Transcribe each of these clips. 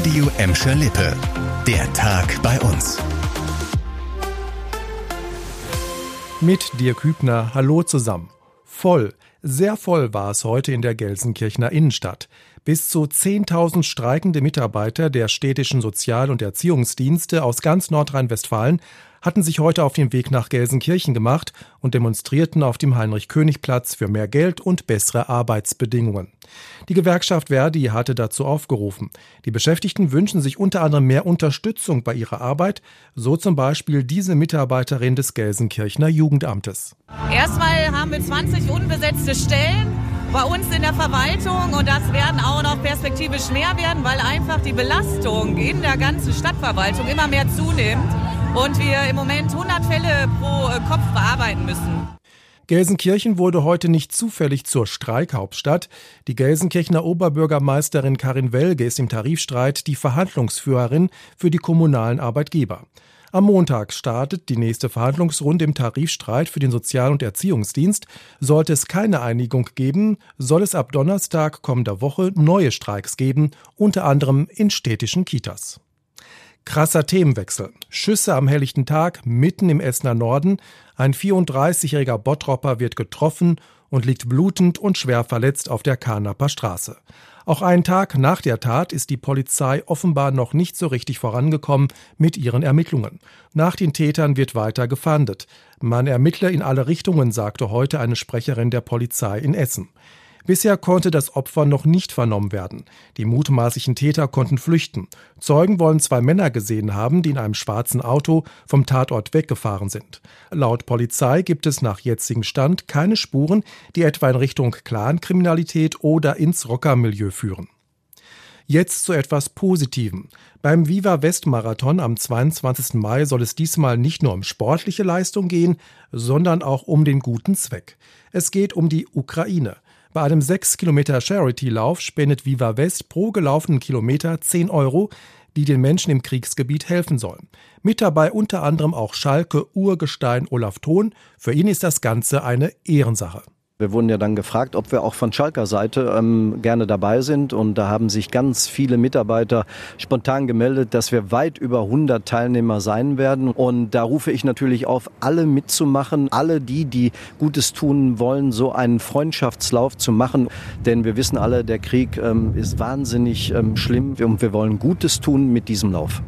Radio Emscher Lippe. Der Tag bei uns. Mit Dirk Hübner, hallo zusammen. Voll, sehr voll war es heute in der Gelsenkirchener Innenstadt. Bis zu 10.000 streikende Mitarbeiter der städtischen Sozial- und Erziehungsdienste aus ganz Nordrhein-Westfalen hatten sich heute auf den Weg nach Gelsenkirchen gemacht und demonstrierten auf dem Heinrich-König-Platz für mehr Geld und bessere Arbeitsbedingungen. Die Gewerkschaft Verdi hatte dazu aufgerufen. Die Beschäftigten wünschen sich unter anderem mehr Unterstützung bei ihrer Arbeit, so zum Beispiel diese Mitarbeiterin des Gelsenkirchener Jugendamtes. Erstmal haben wir 20 unbesetzte Stellen bei uns in der Verwaltung und das werden auch noch perspektivisch mehr werden, weil einfach die Belastung in der ganzen Stadtverwaltung immer mehr zunimmt und wir im Moment 100 Fälle pro äh, Kopf bearbeiten müssen. Gelsenkirchen wurde heute nicht zufällig zur Streikhauptstadt. Die Gelsenkirchener Oberbürgermeisterin Karin Welge ist im Tarifstreit die Verhandlungsführerin für die kommunalen Arbeitgeber. Am Montag startet die nächste Verhandlungsrunde im Tarifstreit für den Sozial- und Erziehungsdienst. Sollte es keine Einigung geben, soll es ab Donnerstag kommender Woche neue Streiks geben, unter anderem in städtischen Kitas. Krasser Themenwechsel. Schüsse am helllichten Tag mitten im Essener Norden. Ein 34-jähriger Bottropper wird getroffen und liegt blutend und schwer verletzt auf der Karnaper Straße. Auch einen Tag nach der Tat ist die Polizei offenbar noch nicht so richtig vorangekommen mit ihren Ermittlungen. Nach den Tätern wird weiter gefahndet. Man ermittle in alle Richtungen, sagte heute eine Sprecherin der Polizei in Essen. Bisher konnte das Opfer noch nicht vernommen werden. Die mutmaßlichen Täter konnten flüchten. Zeugen wollen zwei Männer gesehen haben, die in einem schwarzen Auto vom Tatort weggefahren sind. Laut Polizei gibt es nach jetzigem Stand keine Spuren, die etwa in Richtung Clankriminalität oder ins Rockermilieu führen. Jetzt zu etwas Positivem. Beim Viva West Marathon am 22. Mai soll es diesmal nicht nur um sportliche Leistung gehen, sondern auch um den guten Zweck. Es geht um die Ukraine. Bei einem 6 Kilometer Charity-Lauf spendet Viva West pro gelaufenen Kilometer 10 Euro, die den Menschen im Kriegsgebiet helfen sollen. Mit dabei unter anderem auch Schalke Urgestein Olaf Thon. Für ihn ist das Ganze eine Ehrensache. Wir wurden ja dann gefragt, ob wir auch von Schalker Seite ähm, gerne dabei sind. Und da haben sich ganz viele Mitarbeiter spontan gemeldet, dass wir weit über 100 Teilnehmer sein werden. Und da rufe ich natürlich auf, alle mitzumachen, alle die, die Gutes tun wollen, so einen Freundschaftslauf zu machen. Denn wir wissen alle, der Krieg ähm, ist wahnsinnig ähm, schlimm und wir wollen Gutes tun mit diesem Lauf.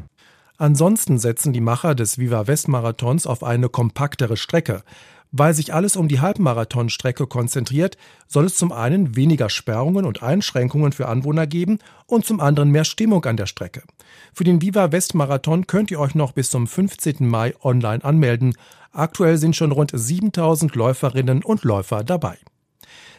Ansonsten setzen die Macher des Viva West Marathons auf eine kompaktere Strecke. Weil sich alles um die Halbmarathonstrecke konzentriert, soll es zum einen weniger Sperrungen und Einschränkungen für Anwohner geben und zum anderen mehr Stimmung an der Strecke. Für den Viva West Marathon könnt ihr euch noch bis zum 15. Mai online anmelden. Aktuell sind schon rund 7000 Läuferinnen und Läufer dabei.